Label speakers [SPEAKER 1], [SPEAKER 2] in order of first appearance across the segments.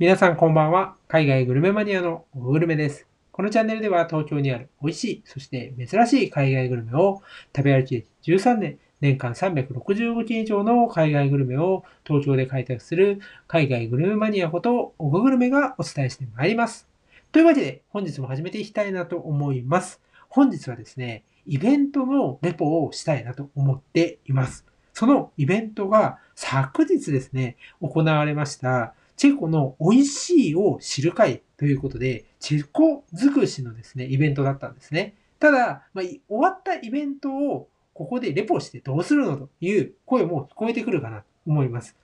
[SPEAKER 1] 皆さんこんばんは。海外グルメマニアのオグルメです。このチャンネルでは東京にある美味しい、そして珍しい海外グルメを食べ歩き歴13年、年間365件以上の海外グルメを東京で開拓する海外グルメマニアことオググルメがお伝えしてまいります。というわけで本日も始めていきたいなと思います。本日はですね、イベントのレポをしたいなと思っています。そのイベントが昨日ですね、行われましたチェコの美味しいを知る会ということで、チェコ尽くしのですね、イベントだったんですね。ただ、まあ、終わったイベントをここでレポしてどうするのという声も聞こえてくるかなと思います。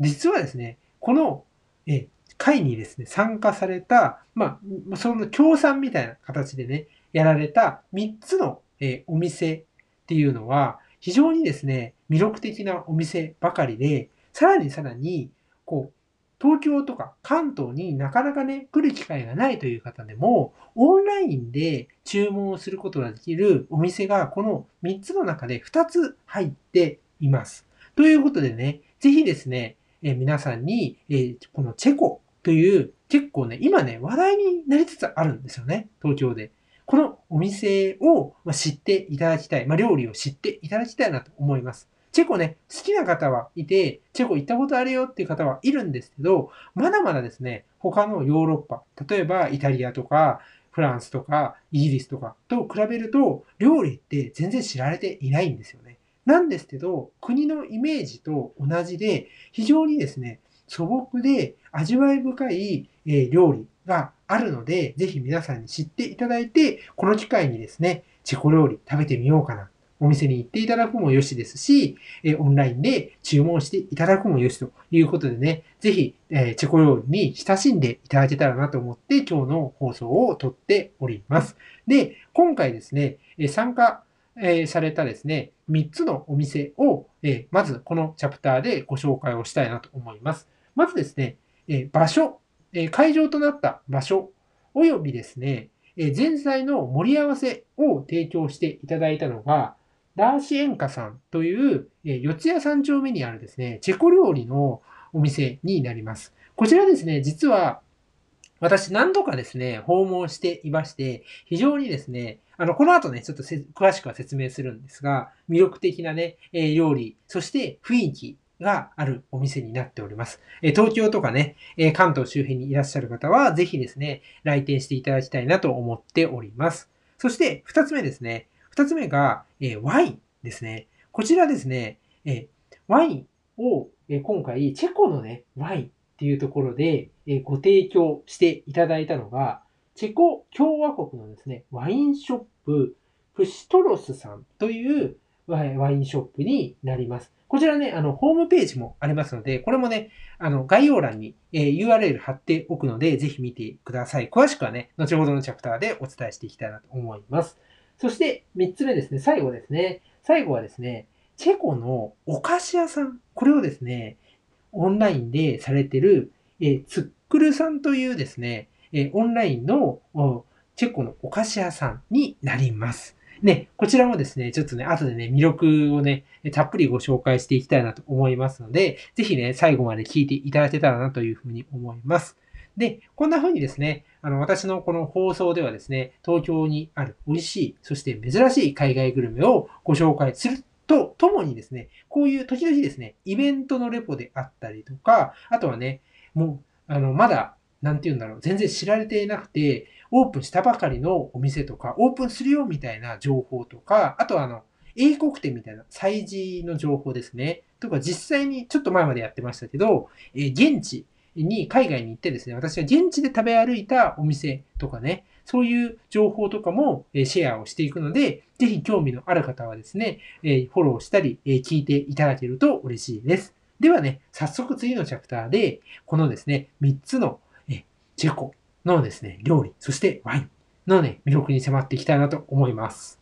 [SPEAKER 1] 実はですね、このえ会にですね、参加された、まあ、その協賛みたいな形でね、やられた3つの、えお店っていうのは、非常にですね、魅力的なお店ばかりで、さらにさらに、こう、東京とか関東になかなかね、来る機会がないという方でも、オンラインで注文をすることができるお店がこの3つの中で2つ入っています。ということでね、ぜひですね、え皆さんに、えこのチェコという結構ね、今ね、話題になりつつあるんですよね、東京で。このお店を知っていただきたい、まあ、料理を知っていただきたいなと思います。チェコね、好きな方はいて、チェコ行ったことあるよっていう方はいるんですけど、まだまだですね、他のヨーロッパ、例えばイタリアとか、フランスとか、イギリスとかと比べると、料理って全然知られていないんですよね。なんですけど、国のイメージと同じで、非常にですね、素朴で味わい深い、え料理があるので、ぜひ皆さんに知っていただいて、この機会にですね、チェコ料理食べてみようかなお店に行っていただくもよしですし、えオンラインで注文していただくもよしということでね、ぜひ、えチェコ料理に親しんでいただけたらなと思って今日の放送を撮っております。で、今回ですね、参加えされたですね、3つのお店を、えまずこのチャプターでご紹介をしたいなと思います。まずですね、え場所、え会場となった場所、およびですね、前菜の盛り合わせを提供していただいたのが、ダーシエンカさんという、え四谷三丁目にあるですね、チェコ料理のお店になります。こちらですね、実は私何度かですね、訪問していまして、非常にですね、あの、この後ね、ちょっと詳しくは説明するんですが、魅力的なね、え料理、そして雰囲気があるお店になっております。え東京とかね、え関東周辺にいらっしゃる方は、ぜひですね、来店していただきたいなと思っております。そして、二つ目ですね。二つ目が、えワインですね。こちらですね、えワインを、え今回、チェコのね、ワインっていうところで、えご提供していただいたのが、チェコ共和国のですね、ワインショップ、フシトロスさんというワインショップになります。こちらね、あの、ホームページもありますので、これもね、あの、概要欄に、え、URL 貼っておくので、ぜひ見てください。詳しくはね、後ほどのチャプターでお伝えしていきたいなと思います。そして、三つ目ですね、最後ですね。最後はですね、チェコのお菓子屋さん。これをですね、オンラインでされてる、えツックルさんというですね、えオンラインのチェコのお菓子屋さんになります。ね、こちらもですね、ちょっとね、後でね、魅力をね、たっぷりご紹介していきたいなと思いますので、ぜひね、最後まで聞いていただけたらなというふうに思います。で、こんな風にですね、あの、私のこの放送ではですね、東京にある美味しい、そして珍しい海外グルメをご紹介するとともにですね、こういう時々ですね、イベントのレポであったりとか、あとはね、もう、あの、まだ、なんて言うんだろう、全然知られていなくて、オープンしたばかりのお店とか、オープンするよみたいな情報とか、あとはあの、英国店みたいな催事の情報ですね。とか実際にちょっと前までやってましたけど、え現地に海外に行ってですね、私は現地で食べ歩いたお店とかね、そういう情報とかもシェアをしていくので、ぜひ興味のある方はですね、フォローしたり聞いていただけると嬉しいです。ではね、早速次のチャプターで、このですね、3つのチェコのですね、料理、そしてワインのね、魅力に迫っていきたいなと思います。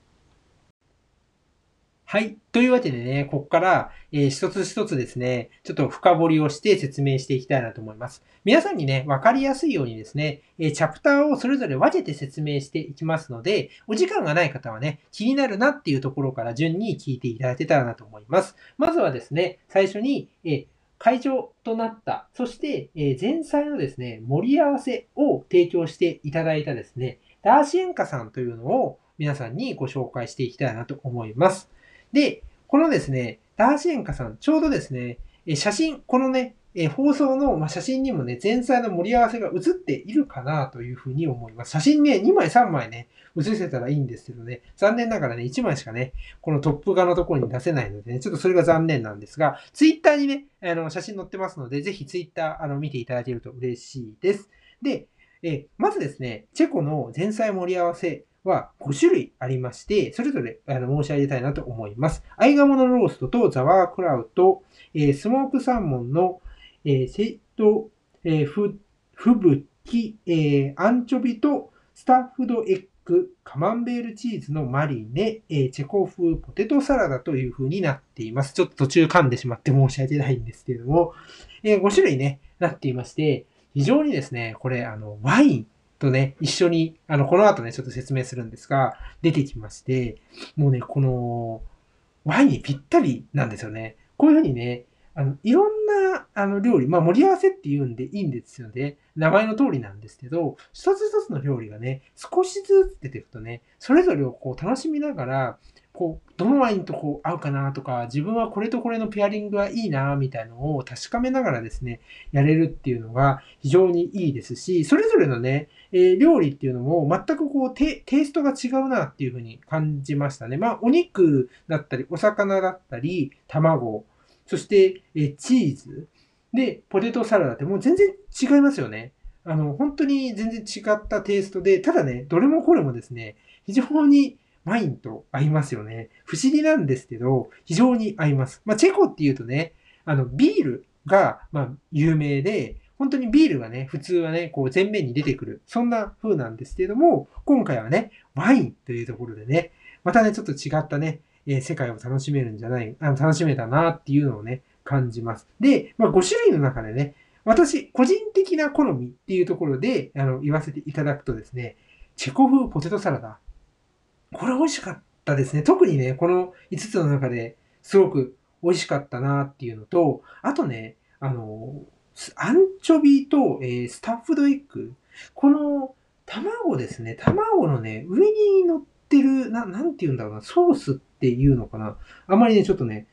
[SPEAKER 1] はい。というわけでね、ここから、えー、一つ一つですね、ちょっと深掘りをして説明していきたいなと思います。皆さんにね、わかりやすいようにですね、えー、チャプターをそれぞれ分けて説明していきますので、お時間がない方はね、気になるなっていうところから順に聞いていただけたらなと思います。まずはですね、最初に、えー会場となった、そして、え前菜のですね、盛り合わせを提供していただいたですね、ダーシエンカさんというのを皆さんにご紹介していきたいなと思います。で、このですね、ダーシエンカさん、ちょうどですね、写真、このね、放送の、写真にもね、前菜の盛り合わせが映っているかなというふうに思います。写真ね、2枚3枚ね、映せたらいいんですけどね、残念ながらね、1枚しかね、このトップ画のところに出せないのでね、ちょっとそれが残念なんですが、ツイッターにね、あの、写真載ってますので、ぜひツイッター、あの、見ていただけると嬉しいです。で、えまずですね、チェコの前菜盛り合わせは5種類ありまして、それぞれあの申し上げたいなと思います。アイガモのローストとザワークラウト、えー、スモークサーモンの、えー、セット、えー、ふ、ふぶき、えー、アンチョビとスタッフドエッグ、カマンベールチーズのマリネ、えー、チェコ風ポテトサラダという風になっています。ちょっと途中噛んでしまって申し訳ないんですけれども、えー、5種類ね、なっていまして、非常にですね、これ、あの、ワインとね、一緒に、あの、この後ね、ちょっと説明するんですが、出てきまして、もうね、この、ワインにぴったりなんですよね。こういうふうにね、あの、いろんな、あの、料理、まあ、盛り合わせって言うんでいいんですよね。名前の通りなんですけど、一つ一つの料理がね、少しずつ出てくとね、それぞれをこう楽しみながら、こう、どのワインとこう合うかなとか、自分はこれとこれのペアリングはいいなみたいのを確かめながらですね、やれるっていうのが非常にいいですし、それぞれのね、えー、料理っていうのも全くこうテ、テイストが違うなっていうふうに感じましたね。まあ、お肉だったり、お魚だったり、卵、そして、えチーズ、で、ポテトサラダってもう全然違いますよね。あの、本当に全然違ったテイストで、ただね、どれもこれもですね、非常にワインと合いますよね。不思議なんですけど、非常に合います。まあ、チェコっていうとね、あの、ビールが、まあ、有名で、本当にビールがね、普通はね、こう前面に出てくる。そんな風なんですけども、今回はね、ワインというところでね、またね、ちょっと違ったね、えー、世界を楽しめるんじゃない、あの楽しめたなっていうのをね、感じます。で、まあ、5種類の中でね、私、個人的な好みっていうところで、あの、言わせていただくとですね、チェコ風ポテトサラダ。これ美味しかったですね。特にね、この5つの中ですごく美味しかったなっていうのと、あとね、あの、アンチョビと、えー、スタッフドエッグ。この卵ですね。卵のね、上に乗ってる、な、なんて言うんだろうな、ソースっていうのかな。あまりね、ちょっとね、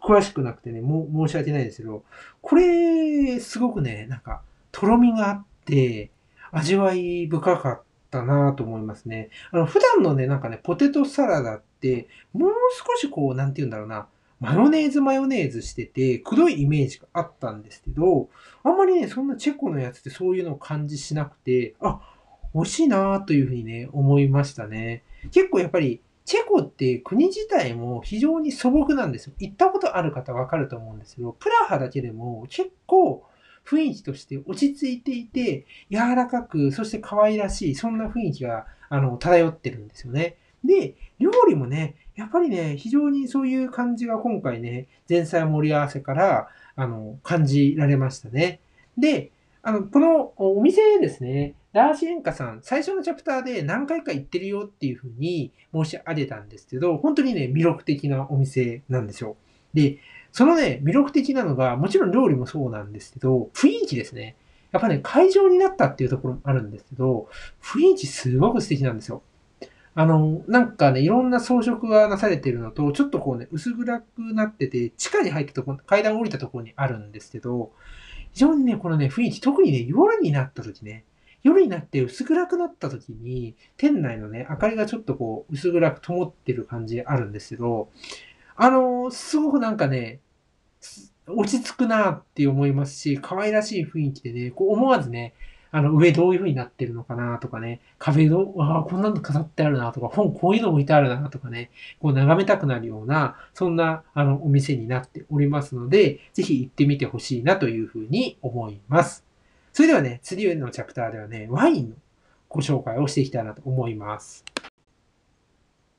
[SPEAKER 1] 詳しくなくてね、も申し訳ないですけど、これ、すごくね、なんか、とろみがあって、味わい深かっったなと思いますね。あの、普段のね、なんかね、ポテトサラダって、もう少しこう、なんて言うんだろうな、マヨネーズマヨネーズしてて、くどいイメージがあったんですけど、あんまりね、そんなチェコのやつってそういうのを感じしなくて、あ、美味しいなというふうにね、思いましたね。結構やっぱり、チェコって国自体も非常に素朴なんですよ。行ったことある方わかると思うんですけど、プラハだけでも結構雰囲気として落ち着いていて、柔らかく、そして可愛らしい、そんな雰囲気が、あの、漂ってるんですよね。で、料理もね、やっぱりね、非常にそういう感じが今回ね、前菜盛り合わせから、あの、感じられましたね。で、あの、このお店ですね、ダーシエンカさん、最初のチャプターで何回か行ってるよっていうふうに申し上げたんですけど、本当にね、魅力的なお店なんですよ。で、そのね、魅力的なのが、もちろん料理もそうなんですけど、雰囲気ですね。やっぱね、会場になったっていうところもあるんですけど、雰囲気すごく素敵なんですよ。あの、なんかね、いろんな装飾がなされてるのと、ちょっとこうね、薄暗くなってて、地下に入ったところ、階段降りたところにあるんですけど、非常にね、このね、雰囲気、特にね、夜になった時ね、夜になって薄暗くなった時に、店内のね、明かりがちょっとこう、薄暗く灯ってる感じあるんですけど、あのすごくなんかね、落ち着くなって思いますし、可愛らしい雰囲気でね、こう思わずね、あの、上どういう風になってるのかなとかね、壁ど、ああ、こんなの飾ってあるなとか、本こういうの置いてあるなとかね、こう眺めたくなるような、そんな、あの、お店になっておりますので、ぜひ行ってみてほしいなという風に思います。それではね、次のチャプターではね、ワインのご紹介をしていきたいなと思います。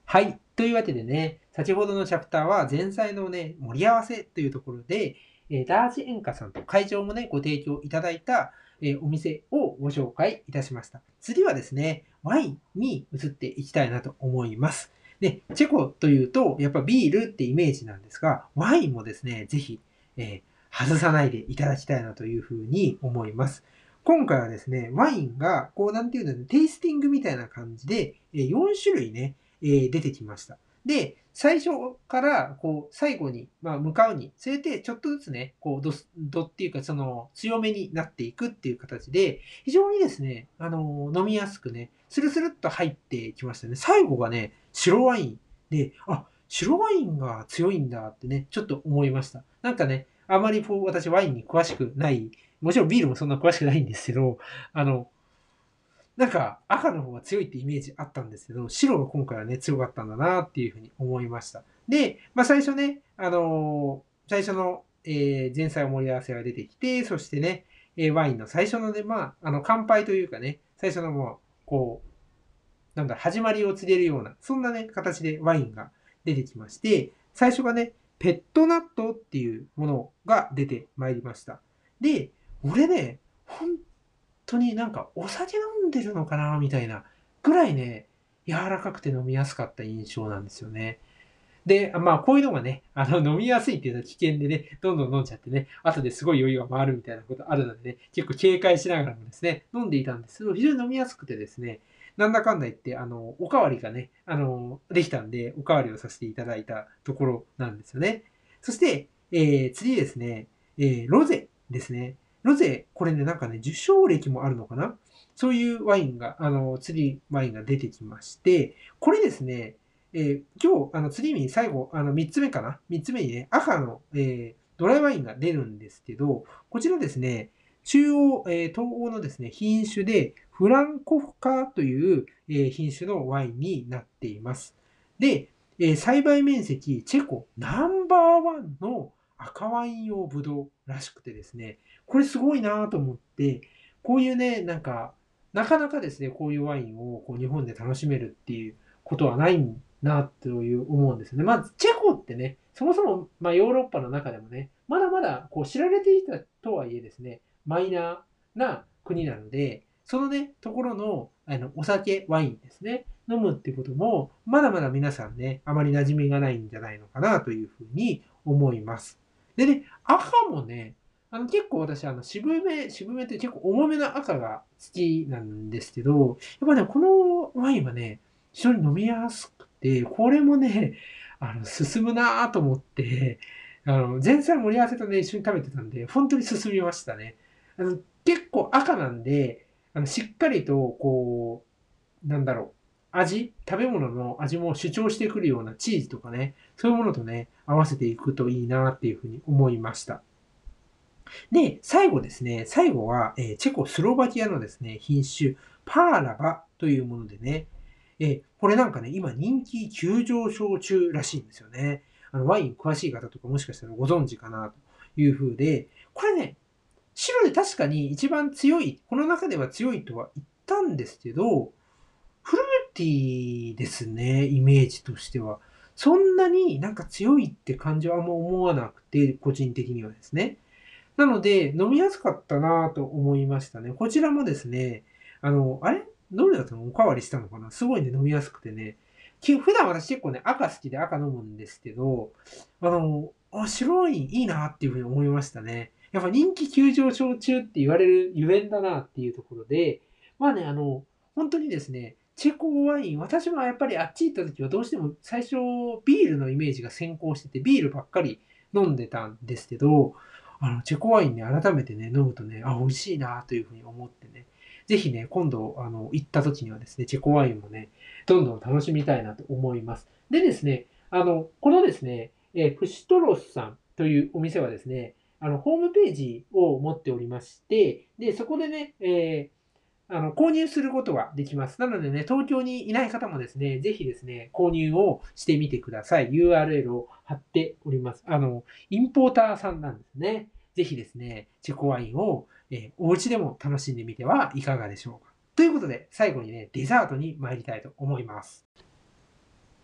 [SPEAKER 1] はい。というわけでね、先ほどのチャプターは前菜のね、盛り合わせというところで、えダージエンカさんと会場もね、ご提供いただいた、えお店をご紹介いたしました。次はですね、ワインに移っていきたいなと思います。で、チェコというと、やっぱビールってイメージなんですが、ワインもですね、ぜひ、え外さないでいただきたいなというふうに思います。今回はですね、ワインが、こう、なんていうの、テイスティングみたいな感じで、4種類ね、出てきました。で、最初から、こう、最後に、まあ、向かうに、それで、ちょっとずつね、こう、ド、ドっていうか、その、強めになっていくっていう形で、非常にですね、あの、飲みやすくね、スルスルっと入ってきましたね。最後がね、白ワインで、あ、白ワインが強いんだってね、ちょっと思いました。なんかね、あまりこう、私ワインに詳しくないもちろんビールもそんな詳しくないんですけど、あの、なんか赤の方が強いってイメージあったんですけど、白が今回はね、強かったんだなっていうふうに思いました。で、まあ最初ね、あのー、最初の、えー、前菜お盛り合わせが出てきて、そしてね、え、ワインの最初のね、まあ、あの、乾杯というかね、最初のもう、こう、なんだ、始まりを告げるような、そんなね、形でワインが出てきまして、最初がね、ペットナットっていうものが出てまいりました。で、俺ね、本当になんかお酒飲んでるのかなみたいなぐらいね、柔らかくて飲みやすかった印象なんですよね。で、まあ、こういうのがね、あの、飲みやすいっていうのは危険でね、どんどん飲んじゃってね、後ですごい酔いが回るみたいなことあるのでね、結構警戒しながらもですね、飲んでいたんですけど、非常に飲みやすくてですね、なんだかんだ言って、あの、おかわりがね、あの、できたんで、おかわりをさせていただいたところなんですよね。そして、えー、次ですね、えー、ロゼですね。ロゼ、これね、なんかね、受賞歴もあるのかな？そういうワインが、あの、ツリーワインが出てきまして、これですね、えー、今日、あの、ツリーに最後、あの、3つ目かな ?3 つ目にね、赤の、えー、ドライワインが出るんですけど、こちらですね、中央、えー、東欧のですね、品種で、フランコフカという、えー、品種のワインになっています。で、えー、栽培面積、チェコナンバーワンの赤ワイン用ブドウらしくてですね、これすごいなと思って、こういうね、なんか、なかなかですね、こういうワインをこう日本で楽しめるっていうことはないなという思うんですね。まず、チェコってね、そもそも、ま、ヨーロッパの中でもね、まだまだこう知られていたとはいえですね、マイナーな国なので、そのね、ところの、あの、お酒、ワインですね、飲むってことも、まだまだ皆さんね、あまり馴染みがないんじゃないのかなというふうに思います。でね、赤もね、あの結構私、あの渋め、渋めって結構重めな赤が好きなんですけど、やっぱね、このワインはね、非常に飲みやすくて、これもね、あの、進むなぁと思って、あの、前菜盛り合わせとね、一緒に食べてたんで、本当に進みましたね。あの、結構赤なんで、あの、しっかりと、こう、なんだろう、味、食べ物の味も主張してくるようなチーズとかね、そういうものとね、合わせていくといいなっていうふうに思いました。で、最後ですね、最後は、え、チェコスロバキアのですね、品種、パーラバというものでね、え、これなんかね、今人気急上昇中らしいんですよね。あの、ワイン詳しい方とかもしかしたらご存知かなという風で、これね、白で確かに一番強い、この中では強いとは言ったんですけど、フルティですね、イメージとしては。そんなになんか強いって感じはあんま思わなくて、個人的にはですね。なので、飲みやすかったなと思いましたね。こちらもですね、あの、あれ？どれだったの？おかわりしたのかな？すごいね、飲みやすくてね。普段私結構ね、赤好きで赤飲むんですけど、あの、あ、白ワインいいなっていうふうに思いましたね。やっぱ人気急上昇中って言われるゆえんだなっていうところで、まあね、あの、本当にですね、チェコワイン、私もやっぱりあっち行った時はどうしても最初ビールのイメージが先行してて、ビールばっかり飲んでたんですけど、あの、チェコワインね、改めてね、飲むとね、あ、美味しいなというふうに思ってね、ぜひね、今度、あの、行った時にはですね、チェコワインもね、どんどん楽しみたいなと思います。でですね、あの、このですね、えー、フシトロスさんというお店はですね、あの、ホームページを持っておりまして、で、そこでね、えー、あの、購入することができます。なのでね、東京にいない方もですね、ぜひですね、購入をしてみてください。URL を貼っております。あの、インポーターさんなんですね。ぜひですね、チェコワインを、えー、お家でも楽しんでみてはいかがでしょうか。ということで、最後にね、デザートに参りたいと思います。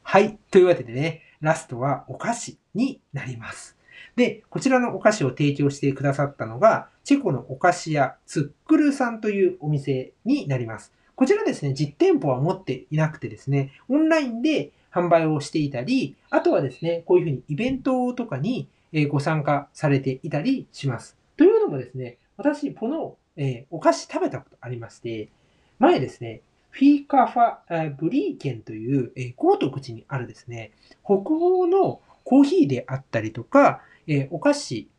[SPEAKER 1] はい。というわけでね、ラストはお菓子になります。で、こちらのお菓子を提供してくださったのが、チェコのお菓子屋ツックルさんというお店になります。こちらですね、実店舗は持っていなくてですね、オンラインで販売をしていたり、あとはですね、こういうふうにイベントとかにご参加されていたりします。というのもですね、私、この、えお菓子食べたことありまして、前ですね、フィーカファブリーケンという、え高徳寺にあるですね、北欧のコーヒーであったりとか、えお菓子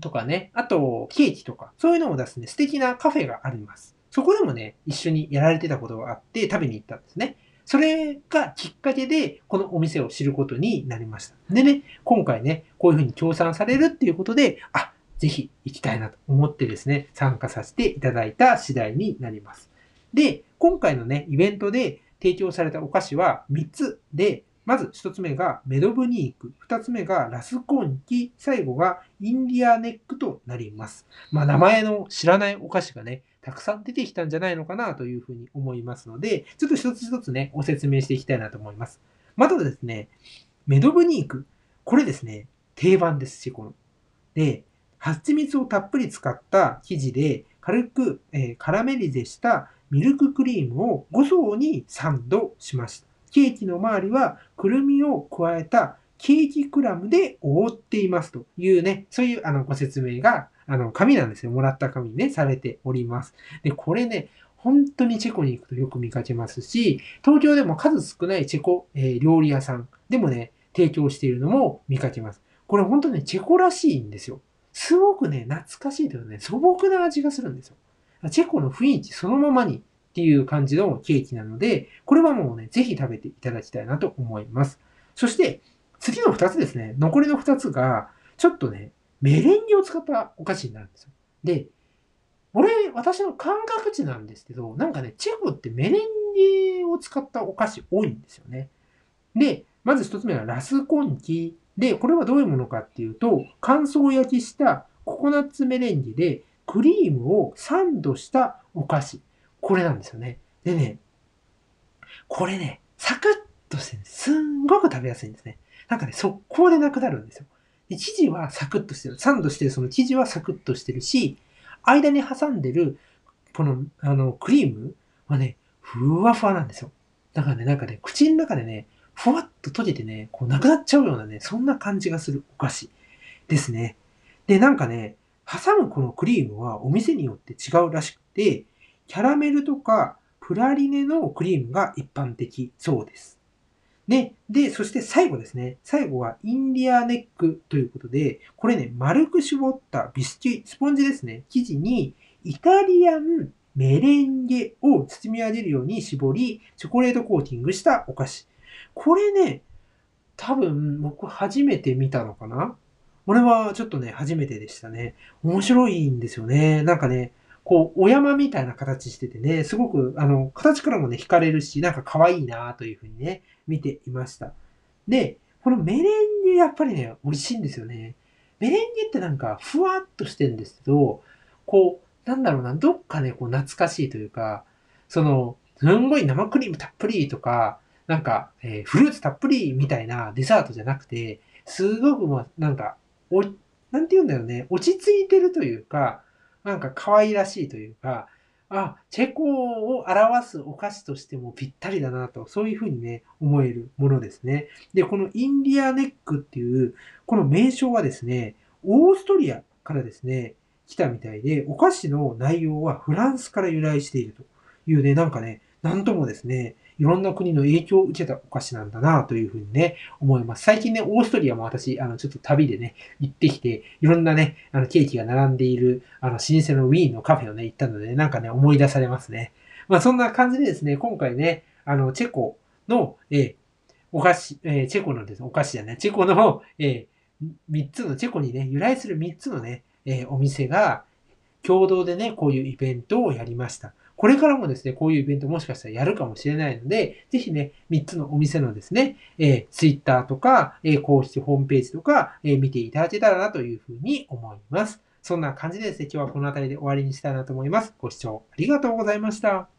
[SPEAKER 1] とかね、あとケーキとか、そういうのを出すね、素敵なカフェがあります。そこでもね、一緒にやられてたことがあって食べに行ったんですね。それがきっかけで、このお店を知ることになりました。でね、今回ね、こういうふうに協賛されるっていうことで、あ、ぜひ行きたいなと思ってですね、参加させていただいた次第になります。で、今回のね、イベントで提供されたお菓子は3つで、まず1つ目がメドブニーク、2つ目がラスコンキ、最後がインディアネックとなります。まあ名前の知らないお菓子がね、たくさん出てきたんじゃないのかなというふうに思いますので、ちょっと一つ一つね、ご説明していきたいなと思います。まずですね、メドブニーク。これですね、定番です、シコの。で、蜂蜜をたっぷり使った生地で、軽く、えー、カラメリゼしたミルククリームを5層にサンドしました。ケーキの周りはくるみを加えたケーキクラムで覆っていますというね、そういうあのご説明が、あの、紙なんですよ。もらった紙にね、されております。で、これね、本当にチェコに行くとよく見かけますし、東京でも数少ないチェコ、えー、料理屋さんでもね、提供しているのも見かけます。これ本当ね、チェコらしいんですよ。すごくね、懐かしいというね、素朴な味がするんですよ。チェコの雰囲気そのままにっていう感じのケーキなので、これはもうね、ぜひ食べていただきたいなと思います。そして、次の2つですね。残りの2つが、ちょっとね、メレンゲを使ったお菓子になるんですよ。で、俺、私の感覚値なんですけど、なんかね、チェコってメレンゲを使ったお菓子多いんですよね。で、まず1つ目はラスコンキ。で、これはどういうものかっていうと、乾燥焼きしたココナッツメレンゲで、クリームをサンドしたお菓子。これなんですよね。でね、これね、サクッとしてすんごく食べやすいんですね。なんかね、速攻でなくなるんですよ。で生地はサクッとしてる。サンドしてるその生地はサクッとしてるし、間に挟んでる、この、あの、クリームはね、ふわふわなんですよ。だからね、なんかね、口の中でね、ふわっと閉じてね、こうなくなっちゃうようなね、そんな感じがするお菓子ですね。で、なんかね、挟むこのクリームはお店によって違うらしくて、キャラメルとかプラリネのクリームが一般的そうです。ね。で、そして最後ですね。最後はインディアネックということで、これね、丸く絞ったビスキュイ、スポンジですね。生地にイタリアンメレンゲを包み上げるように絞り、チョコレートコーティングしたお菓子。これね、多分僕初めて見たのかな俺はちょっとね、初めてでしたね。面白いんですよね。なんかね、こう、お山みたいな形しててね、すごく、あの、形からもね、惹かれるし、なんか可愛いなというふうにね、見ていました。で、このメレンゲやっぱりね、美味しいんですよね。メレンゲってなんか、ふわっとしてるんですけど、こう、なんだろうな、どっかね、こう、懐かしいというか、その、すんごい生クリームたっぷりとか、なんか、えー、フルーツたっぷりみたいなデザートじゃなくて、すごくもう、なんか、お、なんて言うんだよね、落ち着いてるというか、なんか可愛らしいというか、あ、チェコを表すお菓子としてもぴったりだなと、そういうふうにね、思えるものですね。で、このインディアネックっていう、この名称はですね、オーストリアからですね、来たみたいで、お菓子の内容はフランスから由来しているというね、なんかね、なんともですね、いろんな国の影響を受けたお菓子なんだなというふうにね、思います。最近ね、オーストリアも私、あの、ちょっと旅でね、行ってきて、いろんなね、あの、ケーキが並んでいる、あの、老舗のウィーンのカフェをね、行ったので、ね、なんかね、思い出されますね。まあ、そんな感じでですね、今回ね、あの、チェコの、えー、お菓子、えー、チェコのです、お菓子じゃない、チェコの、えー、3つの、チェコにね、由来する3つのね、えー、お店が、共同でね、こういうイベントをやりました。これからもですね、こういうイベントもしかしたらやるかもしれないので、ぜひね、3つのお店のですね、えー、Twitter とか、えー、公式ホームページとか、えー、見ていただけたらなというふうに思います。そんな感じでですね、今日はこの辺りで終わりにしたいなと思います。ご視聴ありがとうございました。